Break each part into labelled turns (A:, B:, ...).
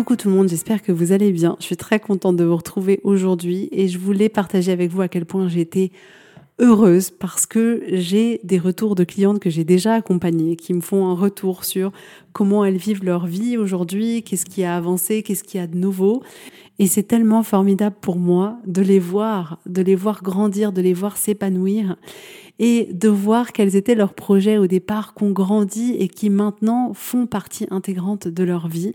A: Coucou tout le monde, j'espère que vous allez bien. Je suis très contente de vous retrouver aujourd'hui et je voulais partager avec vous à quel point j'étais heureuse parce que j'ai des retours de clientes que j'ai déjà accompagnées qui me font un retour sur comment elles vivent leur vie aujourd'hui, qu'est-ce qui a avancé, qu'est-ce qu'il y a de nouveau. Et c'est tellement formidable pour moi de les voir, de les voir grandir, de les voir s'épanouir et de voir quels étaient leurs projets au départ, qu'on grandit et qui maintenant font partie intégrante de leur vie.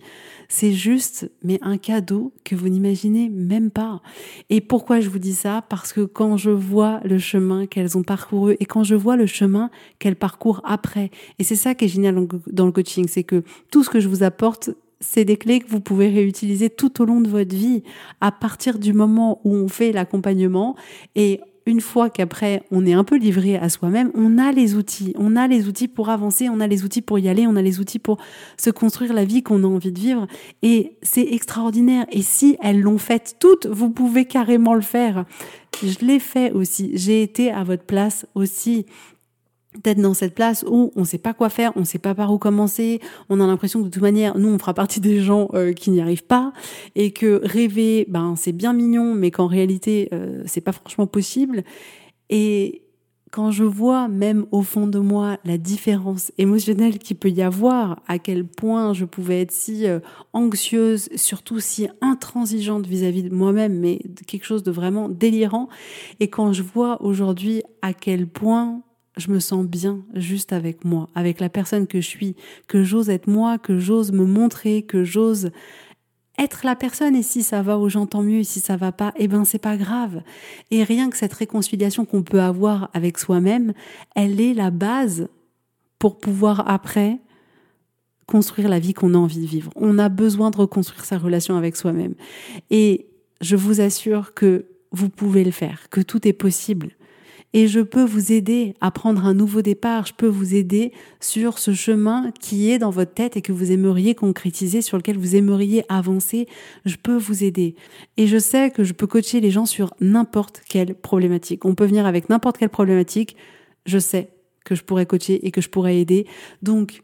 A: C'est juste, mais un cadeau que vous n'imaginez même pas. Et pourquoi je vous dis ça? Parce que quand je vois le chemin qu'elles ont parcouru et quand je vois le chemin qu'elles parcourent après, et c'est ça qui est génial dans le coaching, c'est que tout ce que je vous apporte, c'est des clés que vous pouvez réutiliser tout au long de votre vie à partir du moment où on fait l'accompagnement. Et une fois qu'après on est un peu livré à soi-même, on a les outils, on a les outils pour avancer, on a les outils pour y aller, on a les outils pour se construire la vie qu'on a envie de vivre. Et c'est extraordinaire. Et si elles l'ont fait toutes, vous pouvez carrément le faire. Je l'ai fait aussi, j'ai été à votre place aussi d'être dans cette place où on ne sait pas quoi faire, on ne sait pas par où commencer, on a l'impression que de toute manière, nous, on fera partie des gens euh, qui n'y arrivent pas, et que rêver, ben, c'est bien mignon, mais qu'en réalité, euh, c'est pas franchement possible. Et quand je vois même au fond de moi la différence émotionnelle qu'il peut y avoir, à quel point je pouvais être si euh, anxieuse, surtout si intransigeante vis-à-vis de moi-même, mais quelque chose de vraiment délirant, et quand je vois aujourd'hui à quel point je me sens bien juste avec moi, avec la personne que je suis, que j'ose être moi, que j'ose me montrer, que j'ose être la personne. Et si ça va aux gens tant mieux. Et si ça va pas eh ben c'est pas grave. Et rien que cette réconciliation qu'on peut avoir avec soi-même elle est la base pour pouvoir après construire la vie qu'on a envie de vivre. On a besoin de reconstruire sa relation avec soi-même. Et je vous assure que vous pouvez le faire que tout est possible et je peux vous aider à prendre un nouveau départ, je peux vous aider sur ce chemin qui est dans votre tête et que vous aimeriez concrétiser, sur lequel vous aimeriez avancer, je peux vous aider. Et je sais que je peux coacher les gens sur n'importe quelle problématique. On peut venir avec n'importe quelle problématique, je sais que je pourrais coacher et que je pourrais aider. Donc,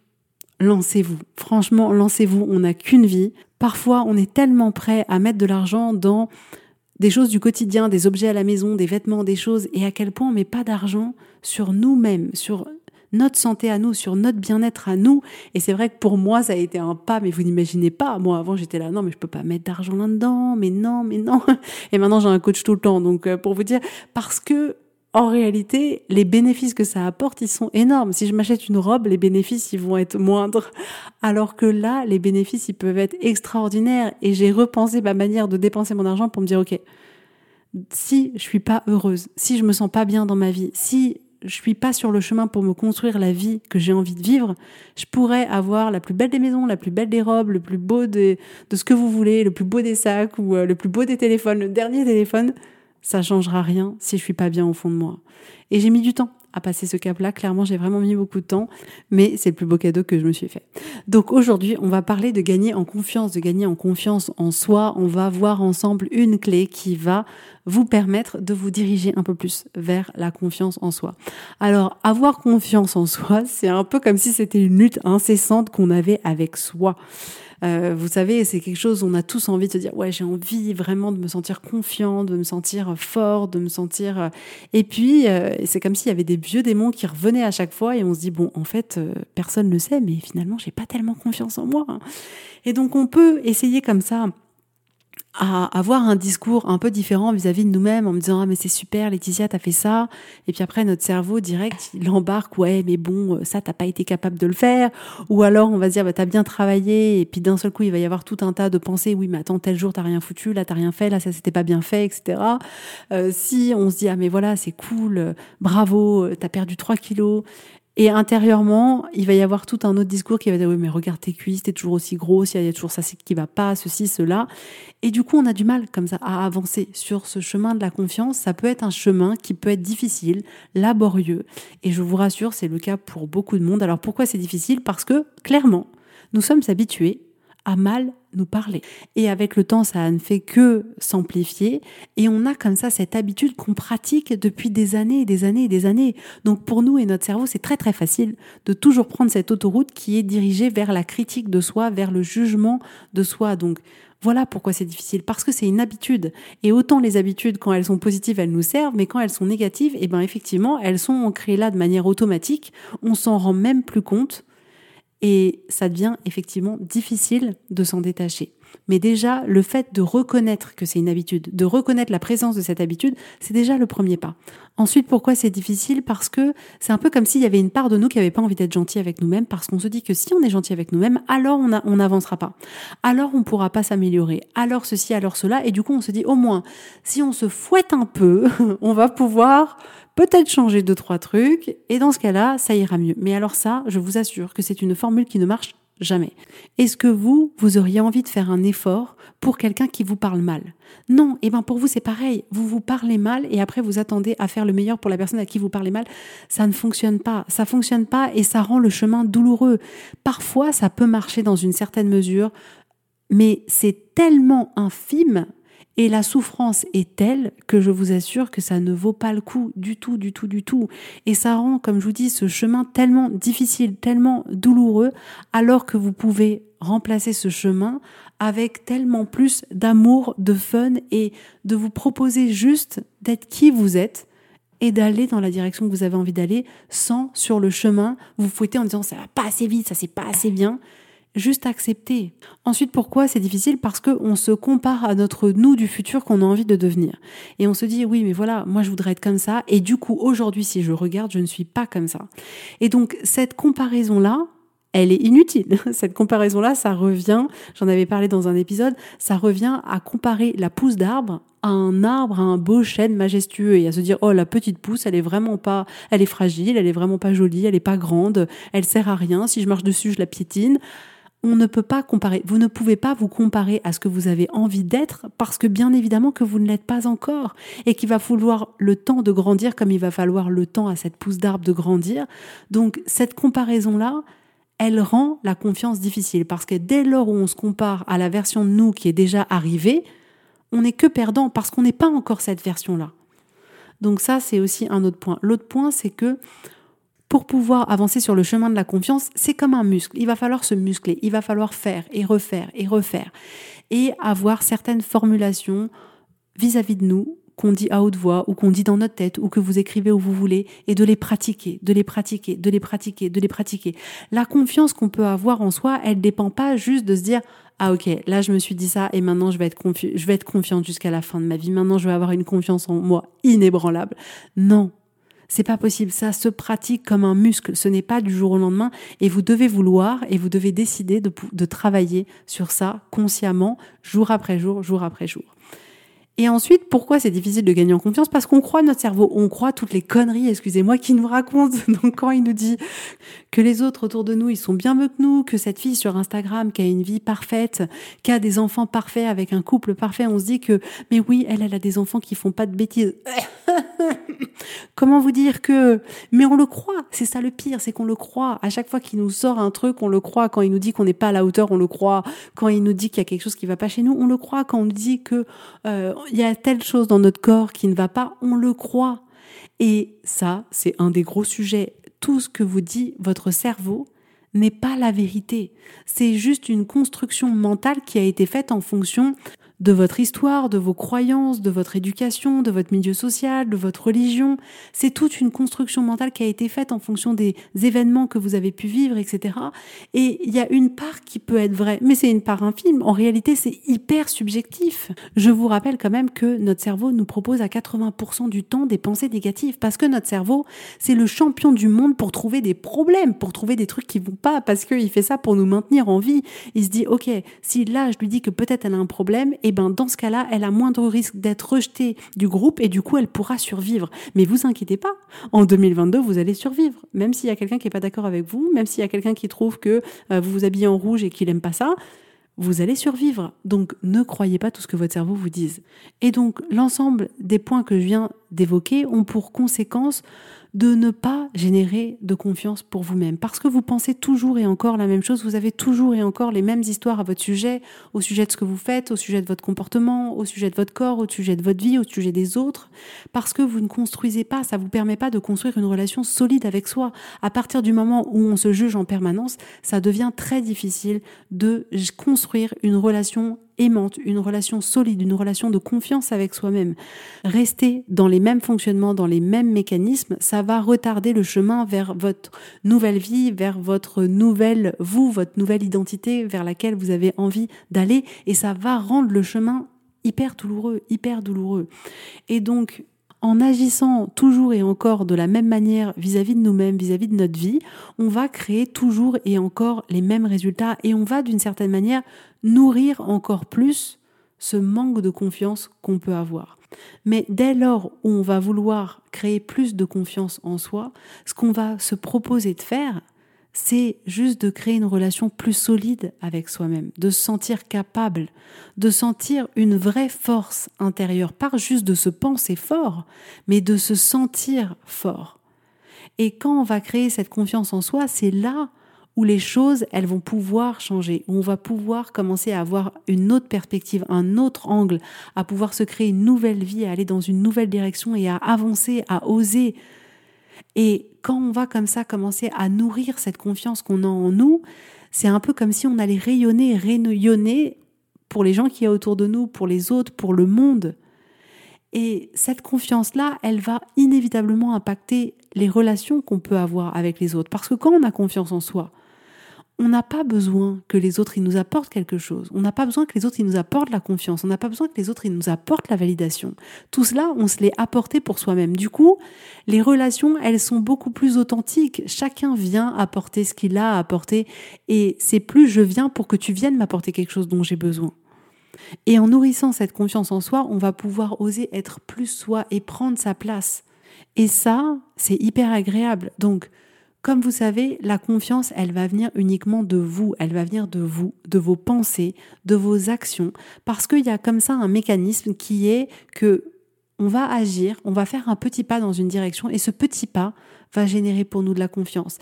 A: lancez-vous. Franchement, lancez-vous. On n'a qu'une vie. Parfois, on est tellement prêt à mettre de l'argent dans des choses du quotidien, des objets à la maison, des vêtements, des choses, et à quel point on met pas d'argent sur nous-mêmes, sur notre santé à nous, sur notre bien-être à nous. Et c'est vrai que pour moi, ça a été un pas, mais vous n'imaginez pas. Moi, avant, j'étais là, non, mais je peux pas mettre d'argent là-dedans, mais non, mais non. Et maintenant, j'ai un coach tout le temps. Donc, euh, pour vous dire, parce que en réalité, les bénéfices que ça apporte, ils sont énormes. Si je m'achète une robe, les bénéfices, ils vont être moindres. Alors que là, les bénéfices, ils peuvent être extraordinaires. Et j'ai repensé ma manière de dépenser mon argent pour me dire, OK, si je suis pas heureuse, si je me sens pas bien dans ma vie, si je suis pas sur le chemin pour me construire la vie que j'ai envie de vivre, je pourrais avoir la plus belle des maisons, la plus belle des robes, le plus beau de, de ce que vous voulez, le plus beau des sacs ou euh, le plus beau des téléphones, le dernier téléphone ça changera rien si je suis pas bien au fond de moi. Et j'ai mis du temps à passer ce cap-là. Clairement, j'ai vraiment mis beaucoup de temps, mais c'est le plus beau cadeau que je me suis fait. Donc aujourd'hui, on va parler de gagner en confiance, de gagner en confiance en soi. On va voir ensemble une clé qui va vous permettre de vous diriger un peu plus vers la confiance en soi. Alors, avoir confiance en soi, c'est un peu comme si c'était une lutte incessante qu'on avait avec soi. Euh, vous savez, c'est quelque chose, on a tous envie de se dire, ouais, j'ai envie vraiment de me sentir confiant, de me sentir fort, de me sentir... Euh, et puis, euh, c'est comme s'il y avait des vieux démons qui revenaient à chaque fois et on se dit, bon, en fait, personne ne sait, mais finalement, j'ai pas tellement confiance en moi. Hein. Et donc, on peut essayer comme ça à avoir un discours un peu différent vis-à-vis de nous-mêmes en me disant ah mais c'est super Laetitia t'as fait ça. Et puis après notre cerveau direct il embarque ouais mais bon ça t'as pas été capable de le faire. Ou alors on va se dire bah t'as bien travaillé et puis d'un seul coup il va y avoir tout un tas de pensées. Oui mais attends tel jour t'as rien foutu là t'as rien fait là ça s'était pas bien fait etc euh, si on se dit ah mais voilà c'est cool bravo t'as perdu 3 kilos et intérieurement, il va y avoir tout un autre discours qui va dire oui mais regarde tes cuisses, t'es toujours aussi grosse, il y a toujours ça qui va pas, ceci, cela. Et du coup, on a du mal comme ça à avancer sur ce chemin de la confiance. Ça peut être un chemin qui peut être difficile, laborieux. Et je vous rassure, c'est le cas pour beaucoup de monde. Alors pourquoi c'est difficile? Parce que clairement, nous sommes habitués à mal nous parler. Et avec le temps, ça ne fait que s'amplifier. Et on a comme ça cette habitude qu'on pratique depuis des années et des années et des années. Donc pour nous et notre cerveau, c'est très très facile de toujours prendre cette autoroute qui est dirigée vers la critique de soi, vers le jugement de soi. Donc voilà pourquoi c'est difficile, parce que c'est une habitude. Et autant les habitudes, quand elles sont positives, elles nous servent, mais quand elles sont négatives, eh ben effectivement, elles sont ancrées là de manière automatique. On s'en rend même plus compte et ça devient effectivement difficile de s'en détacher. Mais déjà, le fait de reconnaître que c'est une habitude, de reconnaître la présence de cette habitude, c'est déjà le premier pas. Ensuite, pourquoi c'est difficile? Parce que c'est un peu comme s'il y avait une part de nous qui n'avait pas envie d'être gentil avec nous-mêmes, parce qu'on se dit que si on est gentil avec nous-mêmes, alors on n'avancera pas. Alors on ne pourra pas s'améliorer. Alors ceci, alors cela. Et du coup, on se dit au moins, si on se fouette un peu, on va pouvoir peut-être changer deux, trois trucs, et dans ce cas-là, ça ira mieux. Mais alors ça, je vous assure que c'est une formule qui ne marche jamais. Est-ce que vous, vous auriez envie de faire un effort pour quelqu'un qui vous parle mal? Non, et eh ben pour vous c'est pareil. Vous vous parlez mal et après vous attendez à faire le meilleur pour la personne à qui vous parlez mal. Ça ne fonctionne pas. Ça fonctionne pas et ça rend le chemin douloureux. Parfois, ça peut marcher dans une certaine mesure, mais c'est tellement infime et la souffrance est telle que je vous assure que ça ne vaut pas le coup du tout, du tout, du tout. Et ça rend, comme je vous dis, ce chemin tellement difficile, tellement douloureux, alors que vous pouvez remplacer ce chemin avec tellement plus d'amour, de fun et de vous proposer juste d'être qui vous êtes et d'aller dans la direction que vous avez envie d'aller sans sur le chemin vous fouetter en disant ça va pas assez vite, ça c'est pas assez bien juste accepter. Ensuite, pourquoi c'est difficile? Parce qu'on se compare à notre nous du futur qu'on a envie de devenir. Et on se dit, oui, mais voilà, moi je voudrais être comme ça. Et du coup, aujourd'hui, si je regarde, je ne suis pas comme ça. Et donc, cette comparaison-là, elle est inutile. Cette comparaison-là, ça revient, j'en avais parlé dans un épisode, ça revient à comparer la pousse d'arbre à un arbre, à un beau chêne majestueux et à se dire, oh, la petite pousse, elle est vraiment pas, elle est fragile, elle est vraiment pas jolie, elle est pas grande, elle sert à rien. Si je marche dessus, je la piétine on ne peut pas comparer. Vous ne pouvez pas vous comparer à ce que vous avez envie d'être parce que bien évidemment que vous ne l'êtes pas encore et qu'il va falloir le temps de grandir comme il va falloir le temps à cette pousse d'arbre de grandir. Donc cette comparaison-là, elle rend la confiance difficile parce que dès lors où on se compare à la version de nous qui est déjà arrivée, on n'est que perdant parce qu'on n'est pas encore cette version-là. Donc ça, c'est aussi un autre point. L'autre point, c'est que pour pouvoir avancer sur le chemin de la confiance, c'est comme un muscle. Il va falloir se muscler, il va falloir faire et refaire et refaire et avoir certaines formulations vis-à-vis de nous qu'on dit à haute voix ou qu'on dit dans notre tête ou que vous écrivez où vous voulez et de les pratiquer, de les pratiquer, de les pratiquer, de les pratiquer. La confiance qu'on peut avoir en soi, elle dépend pas juste de se dire ah ok, là je me suis dit ça et maintenant je vais être je vais être confiante jusqu'à la fin de ma vie. Maintenant je vais avoir une confiance en moi inébranlable. Non, c'est pas possible. Ça se pratique comme un muscle. Ce n'est pas du jour au lendemain. Et vous devez vouloir et vous devez décider de, travailler sur ça consciemment, jour après jour, jour après jour. Et ensuite, pourquoi c'est difficile de gagner en confiance? Parce qu'on croit notre cerveau, on croit toutes les conneries, excusez-moi, qu'il nous raconte. Donc quand il nous dit que les autres autour de nous, ils sont bien mieux que nous, que cette fille sur Instagram qui a une vie parfaite, qui a des enfants parfaits avec un couple parfait, on se dit que, mais oui, elle, elle a des enfants qui font pas de bêtises. Comment vous dire que, mais on le croit. C'est ça le pire, c'est qu'on le croit. À chaque fois qu'il nous sort un truc, on le croit. Quand il nous dit qu'on n'est pas à la hauteur, on le croit. Quand il nous dit qu'il y a quelque chose qui va pas chez nous, on le croit. Quand on nous dit que euh, il y a telle chose dans notre corps qui ne va pas, on le croit. Et ça, c'est un des gros sujets. Tout ce que vous dit votre cerveau n'est pas la vérité. C'est juste une construction mentale qui a été faite en fonction de votre histoire, de vos croyances, de votre éducation, de votre milieu social, de votre religion. C'est toute une construction mentale qui a été faite en fonction des événements que vous avez pu vivre, etc. Et il y a une part qui peut être vraie, mais c'est une part infime. En réalité, c'est hyper subjectif. Je vous rappelle quand même que notre cerveau nous propose à 80% du temps des pensées négatives, parce que notre cerveau, c'est le champion du monde pour trouver des problèmes, pour trouver des trucs qui vont pas, parce qu'il fait ça pour nous maintenir en vie. Il se dit, ok, si là je lui dis que peut-être elle a un problème, et eh ben dans ce cas-là, elle a moindre risque d'être rejetée du groupe et du coup elle pourra survivre. Mais vous inquiétez pas, en 2022 vous allez survivre, même s'il y a quelqu'un qui est pas d'accord avec vous, même s'il y a quelqu'un qui trouve que euh, vous vous habillez en rouge et qu'il aime pas ça. Vous allez survivre. Donc ne croyez pas tout ce que votre cerveau vous dise. Et donc l'ensemble des points que je viens d'évoquer ont pour conséquence de ne pas générer de confiance pour vous-même. Parce que vous pensez toujours et encore la même chose, vous avez toujours et encore les mêmes histoires à votre sujet, au sujet de ce que vous faites, au sujet de votre comportement, au sujet de votre corps, au sujet de votre vie, au sujet des autres. Parce que vous ne construisez pas, ça vous permet pas de construire une relation solide avec soi. À partir du moment où on se juge en permanence, ça devient très difficile de construire une relation aimante, une relation solide, une relation de confiance avec soi-même. Rester dans les mêmes fonctionnements, dans les mêmes mécanismes, ça va retarder le chemin vers votre nouvelle vie, vers votre nouvelle vous, votre nouvelle identité vers laquelle vous avez envie d'aller et ça va rendre le chemin hyper douloureux, hyper douloureux. Et donc, en agissant toujours et encore de la même manière vis-à-vis de nous-mêmes, vis-à-vis de notre vie, on va créer toujours et encore les mêmes résultats et on va d'une certaine manière nourrir encore plus ce manque de confiance qu'on peut avoir. Mais dès lors où on va vouloir créer plus de confiance en soi, ce qu'on va se proposer de faire, c'est juste de créer une relation plus solide avec soi-même, de se sentir capable, de sentir une vraie force intérieure, pas juste de se penser fort, mais de se sentir fort. Et quand on va créer cette confiance en soi, c'est là où les choses, elles vont pouvoir changer, où on va pouvoir commencer à avoir une autre perspective, un autre angle, à pouvoir se créer une nouvelle vie, à aller dans une nouvelle direction et à avancer, à oser. Et quand on va comme ça commencer à nourrir cette confiance qu'on a en nous, c'est un peu comme si on allait rayonner, rayonner pour les gens qui y a autour de nous, pour les autres, pour le monde. Et cette confiance-là, elle va inévitablement impacter les relations qu'on peut avoir avec les autres. Parce que quand on a confiance en soi, on n'a pas besoin que les autres ils nous apportent quelque chose. On n'a pas besoin que les autres ils nous apportent la confiance. On n'a pas besoin que les autres ils nous apportent la validation. Tout cela, on se l'est apporté pour soi-même. Du coup, les relations, elles sont beaucoup plus authentiques. Chacun vient apporter ce qu'il a à apporter et c'est plus je viens pour que tu viennes m'apporter quelque chose dont j'ai besoin. Et en nourrissant cette confiance en soi, on va pouvoir oser être plus soi et prendre sa place. Et ça, c'est hyper agréable. Donc, comme vous savez, la confiance, elle va venir uniquement de vous, elle va venir de vous, de vos pensées, de vos actions, parce qu'il y a comme ça un mécanisme qui est que on va agir, on va faire un petit pas dans une direction et ce petit pas va générer pour nous de la confiance.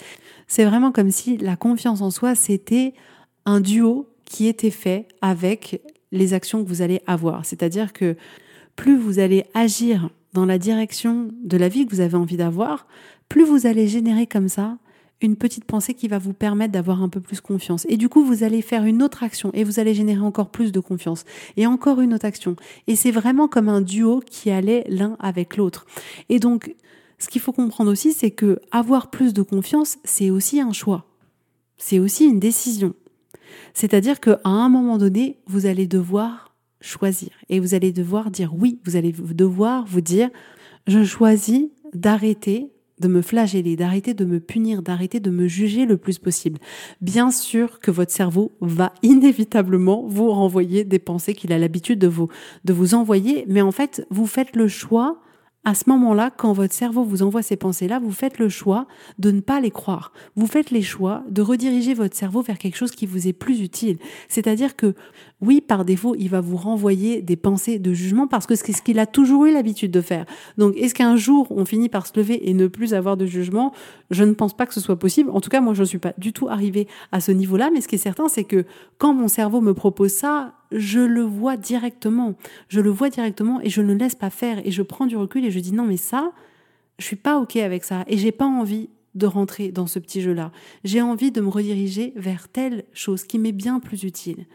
A: C'est vraiment comme si la confiance en soi, c'était un duo qui était fait avec les actions que vous allez avoir. C'est-à-dire que plus vous allez agir dans la direction de la vie que vous avez envie d'avoir, plus vous allez générer comme ça une petite pensée qui va vous permettre d'avoir un peu plus confiance. Et du coup, vous allez faire une autre action et vous allez générer encore plus de confiance. Et encore une autre action. Et c'est vraiment comme un duo qui allait l'un avec l'autre. Et donc, ce qu'il faut comprendre aussi, c'est que avoir plus de confiance, c'est aussi un choix. C'est aussi une décision. C'est-à-dire qu'à un moment donné, vous allez devoir choisir. Et vous allez devoir dire oui. Vous allez devoir vous dire, je choisis d'arrêter de me flageller, d'arrêter de me punir, d'arrêter de me juger le plus possible. Bien sûr que votre cerveau va inévitablement vous renvoyer des pensées qu'il a l'habitude de vous, de vous envoyer, mais en fait, vous faites le choix à ce moment-là, quand votre cerveau vous envoie ces pensées-là, vous faites le choix de ne pas les croire. Vous faites les choix de rediriger votre cerveau vers quelque chose qui vous est plus utile. C'est-à-dire que oui, par défaut, il va vous renvoyer des pensées de jugement parce que c'est ce qu'il a toujours eu l'habitude de faire. Donc, est-ce qu'un jour on finit par se lever et ne plus avoir de jugement? Je ne pense pas que ce soit possible. En tout cas, moi, je ne suis pas du tout arrivée à ce niveau-là. Mais ce qui est certain, c'est que quand mon cerveau me propose ça, je le vois directement. Je le vois directement et je ne laisse pas faire et je prends du recul et je dis non, mais ça, je suis pas ok avec ça et j'ai pas envie de rentrer dans ce petit jeu-là. J'ai envie de me rediriger vers telle chose qui m'est bien plus utile.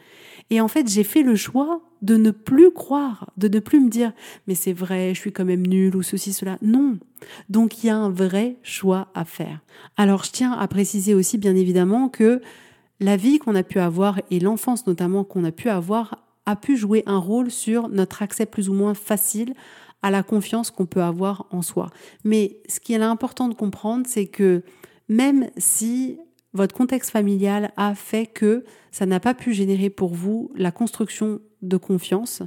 A: Et en fait, j'ai fait le choix de ne plus croire, de ne plus me dire mais c'est vrai, je suis quand même nul ou ceci, cela. Non. Donc il y a un vrai choix à faire. Alors je tiens à préciser aussi bien évidemment que la vie qu'on a pu avoir et l'enfance notamment qu'on a pu avoir a pu jouer un rôle sur notre accès plus ou moins facile à la confiance qu'on peut avoir en soi. Mais ce qui est important de comprendre, c'est que même si votre contexte familial a fait que ça n'a pas pu générer pour vous la construction de confiance,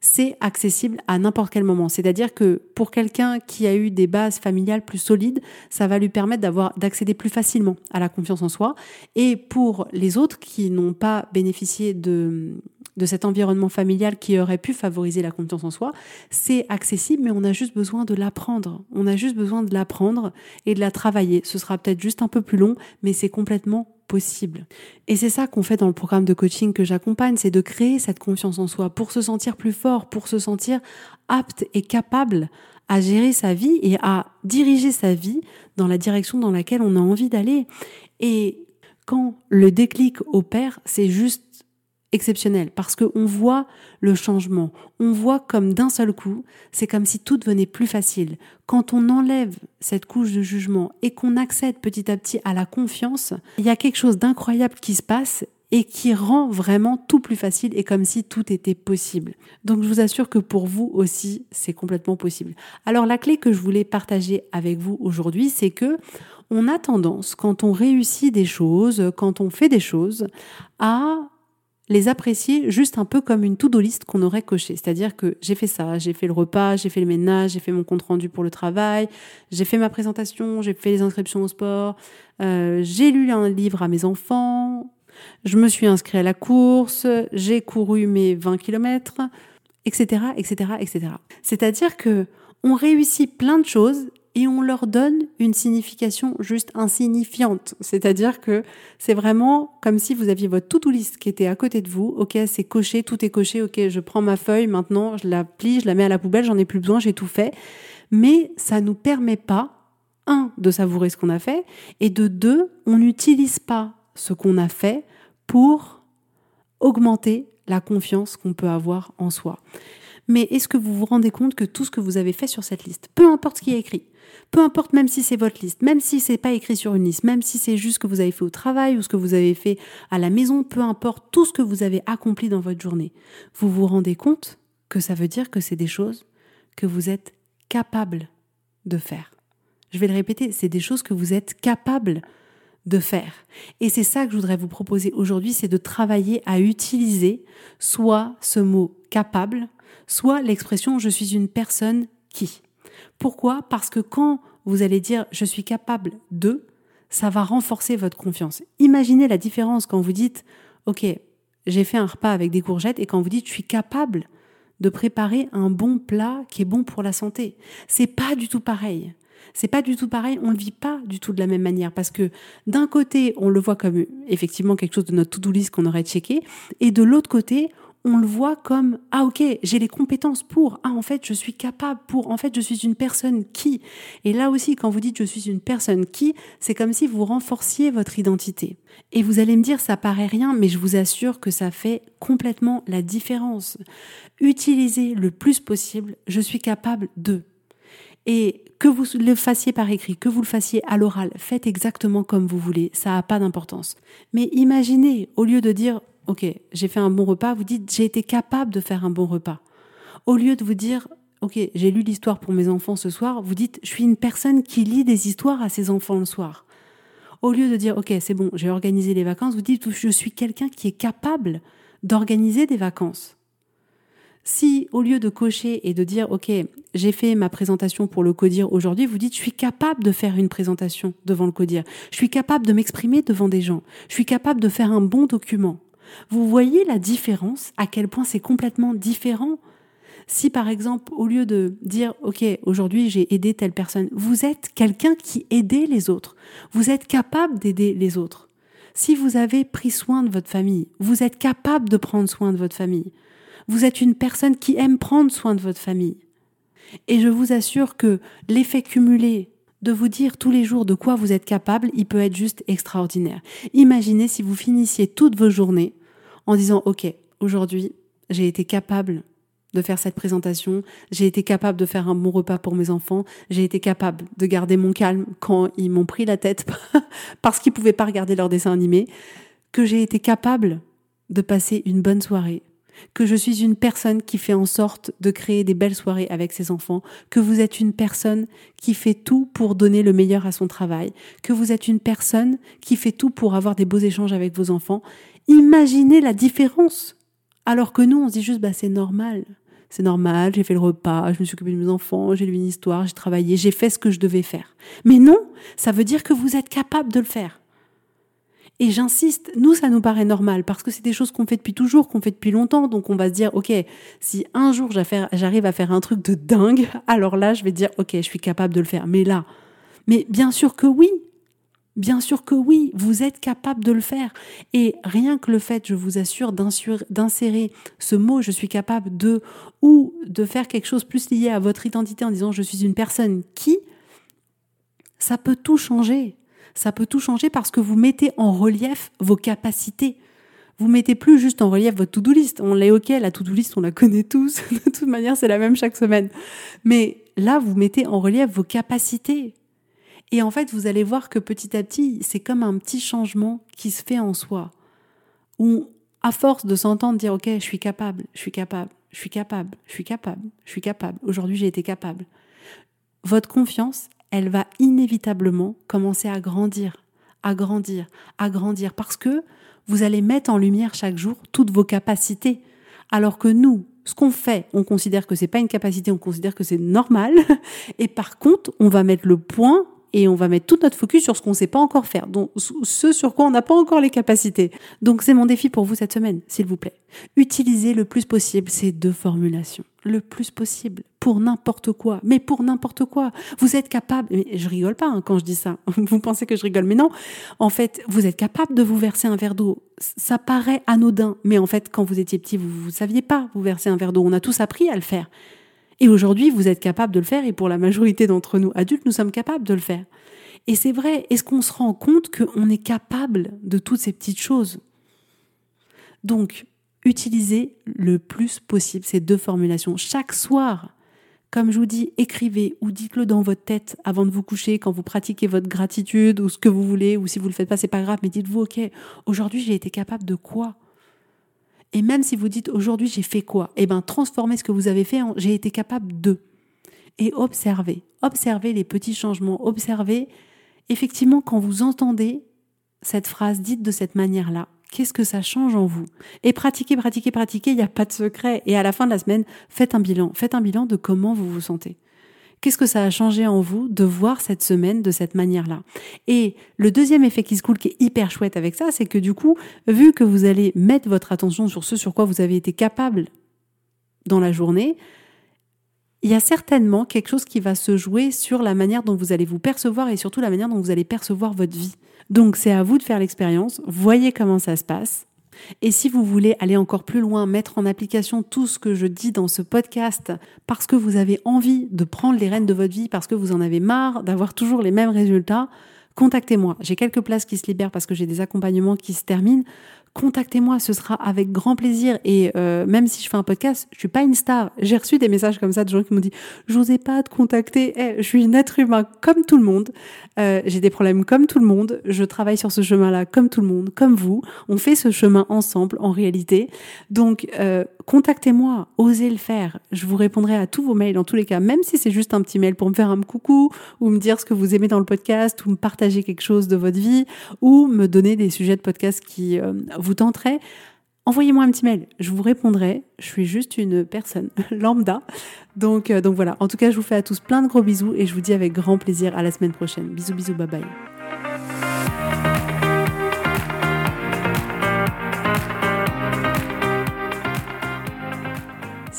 A: c'est accessible à n'importe quel moment. C'est-à-dire que pour quelqu'un qui a eu des bases familiales plus solides, ça va lui permettre d'avoir d'accéder plus facilement à la confiance en soi. Et pour les autres qui n'ont pas bénéficié de de cet environnement familial qui aurait pu favoriser la confiance en soi, c'est accessible, mais on a juste besoin de l'apprendre. On a juste besoin de l'apprendre et de la travailler. Ce sera peut-être juste un peu plus long, mais c'est complètement possible. Et c'est ça qu'on fait dans le programme de coaching que j'accompagne, c'est de créer cette confiance en soi pour se sentir plus fort, pour se sentir apte et capable à gérer sa vie et à diriger sa vie dans la direction dans laquelle on a envie d'aller. Et quand le déclic opère, c'est juste exceptionnel parce qu'on voit le changement. On voit comme d'un seul coup, c'est comme si tout devenait plus facile. Quand on enlève cette couche de jugement et qu'on accède petit à petit à la confiance, il y a quelque chose d'incroyable qui se passe et qui rend vraiment tout plus facile et comme si tout était possible. Donc je vous assure que pour vous aussi, c'est complètement possible. Alors la clé que je voulais partager avec vous aujourd'hui, c'est que on a tendance, quand on réussit des choses, quand on fait des choses, à les apprécier juste un peu comme une to-do list qu'on aurait coché. C'est-à-dire que j'ai fait ça, j'ai fait le repas, j'ai fait le ménage, j'ai fait mon compte rendu pour le travail, j'ai fait ma présentation, j'ai fait les inscriptions au sport, euh, j'ai lu un livre à mes enfants, je me suis inscrit à la course, j'ai couru mes 20 km, etc., etc., etc. C'est-à-dire que on réussit plein de choses et on leur donne une signification juste insignifiante. C'est-à-dire que c'est vraiment comme si vous aviez votre to-do list qui était à côté de vous. Ok, c'est coché, tout est coché. Ok, je prends ma feuille maintenant, je la plie, je la mets à la poubelle, j'en ai plus besoin, j'ai tout fait. Mais ça nous permet pas, un, de savourer ce qu'on a fait, et de deux, on n'utilise pas ce qu'on a fait pour augmenter la confiance qu'on peut avoir en soi. Mais est-ce que vous vous rendez compte que tout ce que vous avez fait sur cette liste, peu importe ce qui est écrit, peu importe même si c'est votre liste, même si c'est pas écrit sur une liste, même si c'est juste ce que vous avez fait au travail ou ce que vous avez fait à la maison, peu importe tout ce que vous avez accompli dans votre journée, vous vous rendez compte que ça veut dire que c'est des choses que vous êtes capable de faire. Je vais le répéter, c'est des choses que vous êtes capable de faire. Et c'est ça que je voudrais vous proposer aujourd'hui, c'est de travailler à utiliser soit ce mot capable, soit l'expression je suis une personne qui. Pourquoi? Parce que quand vous allez dire je suis capable de, ça va renforcer votre confiance. Imaginez la différence quand vous dites OK, j'ai fait un repas avec des courgettes et quand vous dites je suis capable de préparer un bon plat qui est bon pour la santé. C'est pas du tout pareil. C'est pas du tout pareil, on le vit pas du tout de la même manière parce que d'un côté, on le voit comme effectivement quelque chose de notre to-do list qu'on aurait checké et de l'autre côté, on le voit comme ah ok j'ai les compétences pour ah en fait je suis capable pour en fait je suis une personne qui. Et là aussi quand vous dites je suis une personne qui c'est comme si vous renforciez votre identité. Et vous allez me dire ça paraît rien mais je vous assure que ça fait complètement la différence. Utilisez le plus possible je suis capable de. Et que vous le fassiez par écrit, que vous le fassiez à l'oral, faites exactement comme vous voulez, ça n'a pas d'importance. Mais imaginez, au lieu de dire ok, j'ai fait un bon repas, vous dites j'ai été capable de faire un bon repas. Au lieu de vous dire ok, j'ai lu l'histoire pour mes enfants ce soir, vous dites je suis une personne qui lit des histoires à ses enfants le soir. Au lieu de dire ok, c'est bon, j'ai organisé les vacances, vous dites je suis quelqu'un qui est capable d'organiser des vacances. Si au lieu de cocher et de dire OK, j'ai fait ma présentation pour le codir aujourd'hui, vous dites je suis capable de faire une présentation devant le codir. Je suis capable de m'exprimer devant des gens. Je suis capable de faire un bon document. Vous voyez la différence, à quel point c'est complètement différent? Si par exemple, au lieu de dire, OK, aujourd'hui j'ai aidé telle personne, vous êtes quelqu'un qui aidait les autres, vous êtes capable d'aider les autres. Si vous avez pris soin de votre famille, vous êtes capable de prendre soin de votre famille. Vous êtes une personne qui aime prendre soin de votre famille. Et je vous assure que l'effet cumulé vous dire tous les jours de quoi vous êtes capable, il peut être juste extraordinaire. Imaginez si vous finissiez toutes vos journées en disant, OK, aujourd'hui, j'ai été capable de faire cette présentation, j'ai été capable de faire un bon repas pour mes enfants, j'ai été capable de garder mon calme quand ils m'ont pris la tête parce qu'ils pouvaient pas regarder leur dessin animé, que j'ai été capable de passer une bonne soirée, que je suis une personne qui fait en sorte de créer des belles soirées avec ses enfants, que vous êtes une personne qui fait tout pour donner le meilleur à son travail, que vous êtes une personne qui fait tout pour avoir des beaux échanges avec vos enfants. Imaginez la différence. Alors que nous, on se dit juste, bah, c'est normal. C'est normal, j'ai fait le repas, je me suis occupée de mes enfants, j'ai lu une histoire, j'ai travaillé, j'ai fait ce que je devais faire. Mais non, ça veut dire que vous êtes capable de le faire. Et j'insiste, nous, ça nous paraît normal parce que c'est des choses qu'on fait depuis toujours, qu'on fait depuis longtemps. Donc on va se dire, OK, si un jour j'arrive à faire un truc de dingue, alors là, je vais dire, OK, je suis capable de le faire. Mais là, mais bien sûr que oui. Bien sûr que oui, vous êtes capable de le faire. Et rien que le fait, je vous assure, d'insérer ce mot je suis capable de, ou de faire quelque chose plus lié à votre identité en disant je suis une personne qui, ça peut tout changer ça peut tout changer parce que vous mettez en relief vos capacités. Vous mettez plus juste en relief votre to-do list. On l'est ok, la to-do list, on la connaît tous. De toute manière, c'est la même chaque semaine. Mais là, vous mettez en relief vos capacités. Et en fait, vous allez voir que petit à petit, c'est comme un petit changement qui se fait en soi. Où, à force de s'entendre dire, OK, je suis capable, je suis capable, je suis capable, je suis capable, je suis capable, aujourd'hui j'ai été capable. Votre confiance, elle va inévitablement commencer à grandir, à grandir, à grandir, parce que vous allez mettre en lumière chaque jour toutes vos capacités. Alors que nous, ce qu'on fait, on considère que c'est pas une capacité, on considère que c'est normal. Et par contre, on va mettre le point et on va mettre tout notre focus sur ce qu'on ne sait pas encore faire, donc ce sur quoi on n'a pas encore les capacités. Donc c'est mon défi pour vous cette semaine, s'il vous plaît. Utilisez le plus possible ces deux formulations, le plus possible, pour n'importe quoi, mais pour n'importe quoi. Vous êtes capable, je rigole pas hein, quand je dis ça, vous pensez que je rigole, mais non, en fait, vous êtes capable de vous verser un verre d'eau. Ça paraît anodin, mais en fait, quand vous étiez petit, vous ne saviez pas vous verser un verre d'eau. On a tous appris à le faire. Et aujourd'hui, vous êtes capable de le faire, et pour la majorité d'entre nous adultes, nous sommes capables de le faire. Et c'est vrai, est-ce qu'on se rend compte qu'on est capable de toutes ces petites choses? Donc, utilisez le plus possible ces deux formulations. Chaque soir, comme je vous dis, écrivez ou dites-le dans votre tête avant de vous coucher, quand vous pratiquez votre gratitude ou ce que vous voulez, ou si vous le faites pas, c'est pas grave, mais dites-vous, ok, aujourd'hui j'ai été capable de quoi? Et même si vous dites aujourd'hui j'ai fait quoi, eh ben transformez ce que vous avez fait en j'ai été capable de. Et observez, observez les petits changements, observez effectivement quand vous entendez cette phrase dite de cette manière-là, qu'est-ce que ça change en vous? Et pratiquez, pratiquez, pratiquez, il n'y a pas de secret. Et à la fin de la semaine, faites un bilan, faites un bilan de comment vous vous sentez. Qu'est-ce que ça a changé en vous de voir cette semaine de cette manière-là? Et le deuxième effet qui se coule, qui est hyper chouette avec ça, c'est que du coup, vu que vous allez mettre votre attention sur ce sur quoi vous avez été capable dans la journée, il y a certainement quelque chose qui va se jouer sur la manière dont vous allez vous percevoir et surtout la manière dont vous allez percevoir votre vie. Donc c'est à vous de faire l'expérience, voyez comment ça se passe, et si vous voulez aller encore plus loin, mettre en application tout ce que je dis dans ce podcast parce que vous avez envie de prendre les rênes de votre vie, parce que vous en avez marre d'avoir toujours les mêmes résultats, contactez-moi. J'ai quelques places qui se libèrent parce que j'ai des accompagnements qui se terminent contactez-moi, ce sera avec grand plaisir. Et euh, même si je fais un podcast, je suis pas une star. J'ai reçu des messages comme ça de gens qui m'ont dit j'osais pas te contacter. Eh, je suis un être humain comme tout le monde. Euh, j'ai des problèmes comme tout le monde. Je travaille sur ce chemin-là comme tout le monde, comme vous. On fait ce chemin ensemble en réalité. Donc euh, contactez-moi, osez le faire. Je vous répondrai à tous vos mails dans tous les cas, même si c'est juste un petit mail pour me faire un coucou ou me dire ce que vous aimez dans le podcast ou me partager quelque chose de votre vie ou me donner des sujets de podcast qui vous tenterez, envoyez-moi un petit mail, je vous répondrai. Je suis juste une personne lambda. Donc, euh, donc voilà, en tout cas, je vous fais à tous plein de gros bisous et je vous dis avec grand plaisir à la semaine prochaine. Bisous, bisous, bye bye.